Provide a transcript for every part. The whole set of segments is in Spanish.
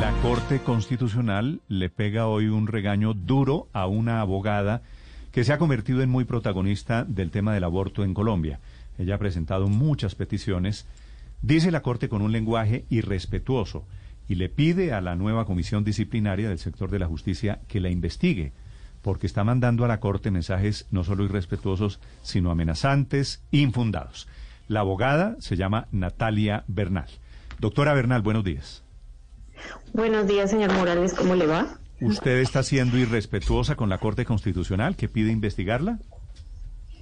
La Corte Constitucional le pega hoy un regaño duro a una abogada que se ha convertido en muy protagonista del tema del aborto en Colombia. Ella ha presentado muchas peticiones, dice la Corte con un lenguaje irrespetuoso y le pide a la nueva comisión disciplinaria del sector de la justicia que la investigue, porque está mandando a la Corte mensajes no solo irrespetuosos, sino amenazantes, infundados. La abogada se llama Natalia Bernal. Doctora Bernal, buenos días. Buenos días, señor Morales, ¿cómo le va? ¿Usted está siendo irrespetuosa con la Corte Constitucional que pide investigarla?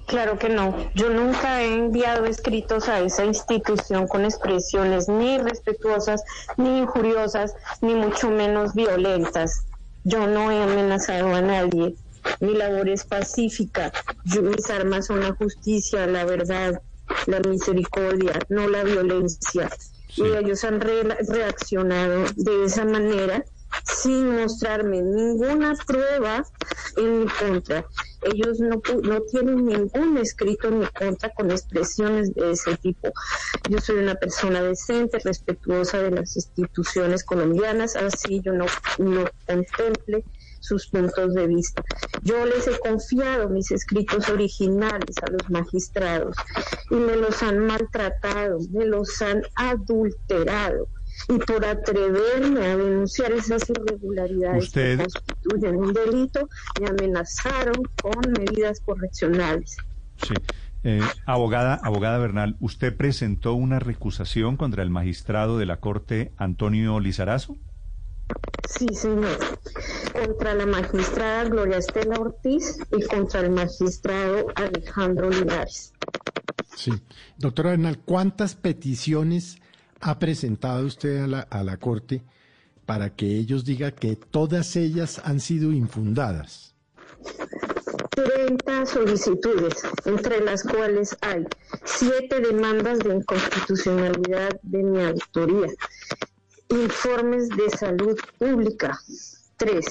Claro que no. Yo nunca he enviado escritos a esa institución con expresiones ni respetuosas, ni injuriosas, ni mucho menos violentas. Yo no he amenazado a nadie. Mi labor es pacífica. mis armas son la justicia, la verdad, la misericordia, no la violencia y ellos han reaccionado de esa manera sin mostrarme ninguna prueba en mi contra. Ellos no, no tienen ningún escrito en mi contra con expresiones de ese tipo. Yo soy una persona decente, respetuosa de las instituciones colombianas, así yo no, no contemple sus puntos de vista. Yo les he confiado mis escritos originales a los magistrados y me los han maltratado, me los han adulterado. Y por atreverme a denunciar esas irregularidades que constituyen un delito, me amenazaron con medidas correccionales. Sí. Eh, abogada, abogada Bernal, ¿usted presentó una recusación contra el magistrado de la Corte, Antonio Lizarazo? Sí, señor. Contra la magistrada Gloria Estela Ortiz y contra el magistrado Alejandro Linares. Sí. Doctora Bernal, ¿cuántas peticiones ha presentado usted a la, a la Corte para que ellos digan que todas ellas han sido infundadas? 30 solicitudes, entre las cuales hay siete demandas de inconstitucionalidad de mi autoría informes de salud pública. Tres,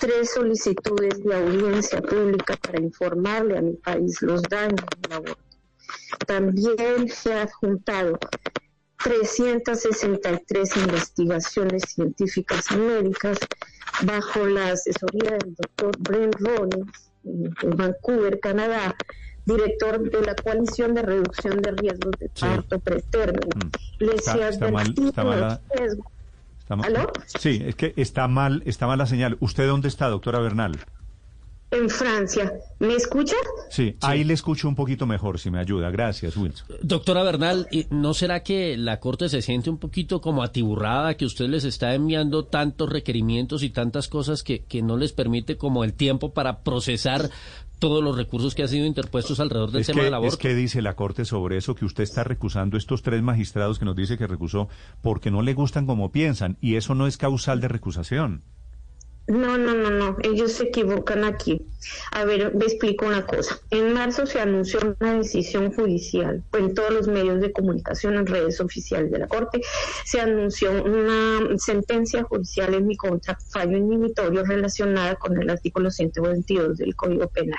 tres solicitudes de audiencia pública para informarle a mi país los daños del aborto. También se ha adjuntado 363 investigaciones científicas médicas bajo la asesoría del doctor Brent Roney en Vancouver, Canadá, director de la coalición de reducción de riesgos de parto pretérmino. Mm. está, está mal, está mal ¿Aló? Sí, es que está mal, está mal la señal. ¿Usted dónde está, doctora Bernal? En Francia. ¿Me escucha? Sí, ahí le escucho un poquito mejor, si me ayuda. Gracias, Wilson. Doctora Bernal, ¿no será que la Corte se siente un poquito como atiburrada, que usted les está enviando tantos requerimientos y tantas cosas que, que no les permite como el tiempo para procesar todos los recursos que han sido interpuestos alrededor del tema del aborto. Es que dice la Corte sobre eso, que usted está recusando estos tres magistrados que nos dice que recusó porque no le gustan como piensan, y eso no es causal de recusación. No, no, no, no, ellos se equivocan aquí. A ver, me explico una cosa. En marzo se anunció una decisión judicial en todos los medios de comunicación, en redes oficiales de la Corte, se anunció una sentencia judicial en mi contra, fallo inhibitorio relacionada con el artículo 122 del Código Penal.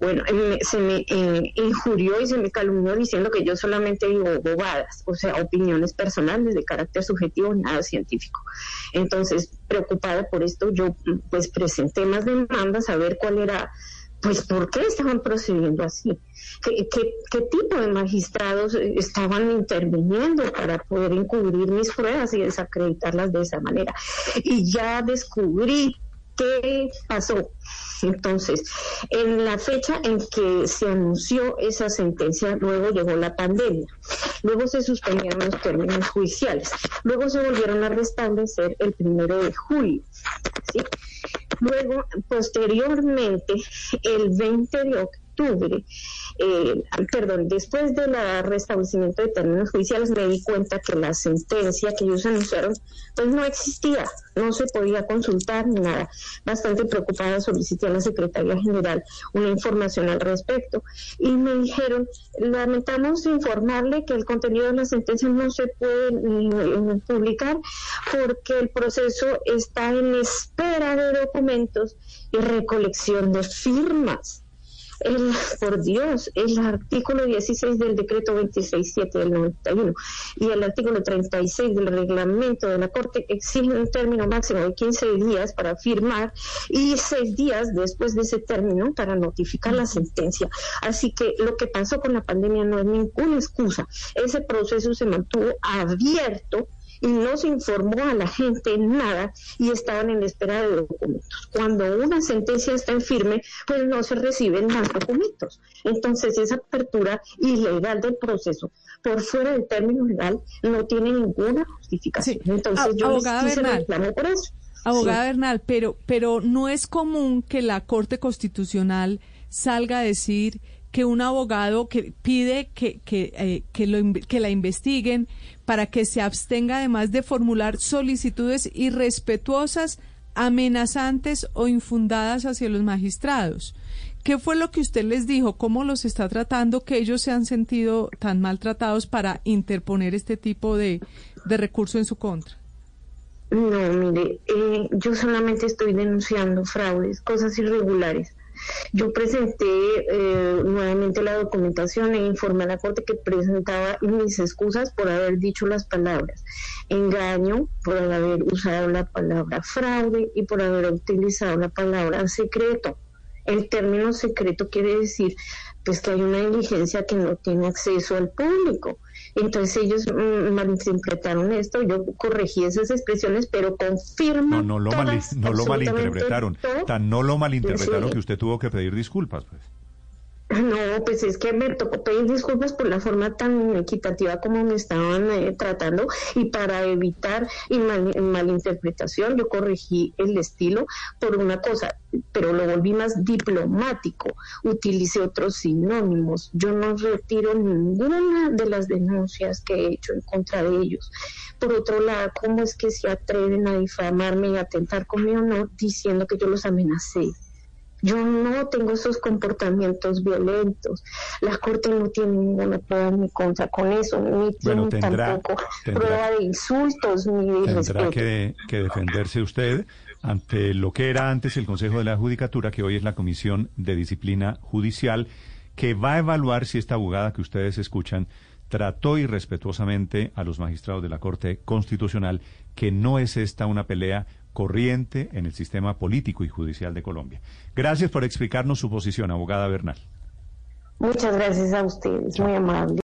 Bueno, eh, se me eh, injurió y se me calumnió diciendo que yo solamente digo bobadas, o sea, opiniones personales de carácter subjetivo, nada científico. Entonces, preocupada por esto, yo pues presenté más demandas a ver cuál era, pues por qué estaban procediendo así, qué, qué, tipo de magistrados estaban interviniendo para poder encubrir mis pruebas y desacreditarlas de esa manera. Y ya descubrí ¿Qué pasó? Entonces, en la fecha en que se anunció esa sentencia, luego llegó la pandemia, luego se suspendieron los términos judiciales, luego se volvieron a restablecer el primero de julio. Luego, posteriormente, el 20 de octubre, eh, perdón, después del restablecimiento de términos judiciales me di cuenta que la sentencia que ellos anunciaron pues no existía, no se podía consultar ni nada. Bastante preocupada solicité a la Secretaría General una información al respecto y me dijeron, lamentamos informarle que el contenido de la sentencia no se puede mm, publicar porque el proceso está en espera de documentos y recolección de firmas. El, por Dios, el artículo 16 del decreto 267 del 91 y el artículo 36 del reglamento de la Corte exigen un término máximo de 15 días para firmar y 6 días después de ese término para notificar la sentencia. Así que lo que pasó con la pandemia no es ninguna excusa. Ese proceso se mantuvo abierto y no se informó a la gente nada y estaban en espera de documentos. Cuando una sentencia está en firme, pues no se reciben más documentos. Entonces esa apertura ilegal del proceso por fuera del término legal no tiene ninguna justificación. Entonces yo abogada Bernal, por eso. Abogada Bernal, pero, pero no es común que la Corte Constitucional salga a decir que un abogado que pide que, que, eh, que, lo, que la investiguen para que se abstenga además de formular solicitudes irrespetuosas, amenazantes o infundadas hacia los magistrados. ¿Qué fue lo que usted les dijo? ¿Cómo los está tratando que ellos se han sentido tan maltratados para interponer este tipo de, de recurso en su contra? No, mire, eh, yo solamente estoy denunciando fraudes, cosas irregulares. Yo presenté eh, nuevamente la documentación e informé a la Corte que presentaba mis excusas por haber dicho las palabras engaño, por haber usado la palabra fraude y por haber utilizado la palabra secreto. El término secreto quiere decir pues que hay una diligencia que no tiene acceso al público. Entonces ellos mm, malinterpretaron esto, yo corregí esas expresiones, pero confirmo. No, no lo, no lo malinterpretaron, tan no lo malinterpretaron que usted tuvo que pedir disculpas, pues. No, pues es que me tocó pedir disculpas por la forma tan equitativa como me estaban eh, tratando y para evitar y malinterpretación yo corregí el estilo por una cosa, pero lo volví más diplomático, utilicé otros sinónimos, yo no retiro ninguna de las denuncias que he hecho en contra de ellos. Por otro lado, ¿cómo es que se atreven a difamarme y atentar con mi honor diciendo que yo los amenacé? Yo no tengo esos comportamientos violentos. La Corte no tiene ninguna prueba en mi contra con eso, ni tiene tampoco prueba de insultos ni de Tendrá que, que defenderse usted ante lo que era antes el Consejo de la Judicatura, que hoy es la Comisión de Disciplina Judicial, que va a evaluar si esta abogada que ustedes escuchan trató irrespetuosamente a los magistrados de la Corte Constitucional, que no es esta una pelea corriente en el sistema político y judicial de Colombia. Gracias por explicarnos su posición, abogada Bernal. Muchas gracias a ustedes, muy amable.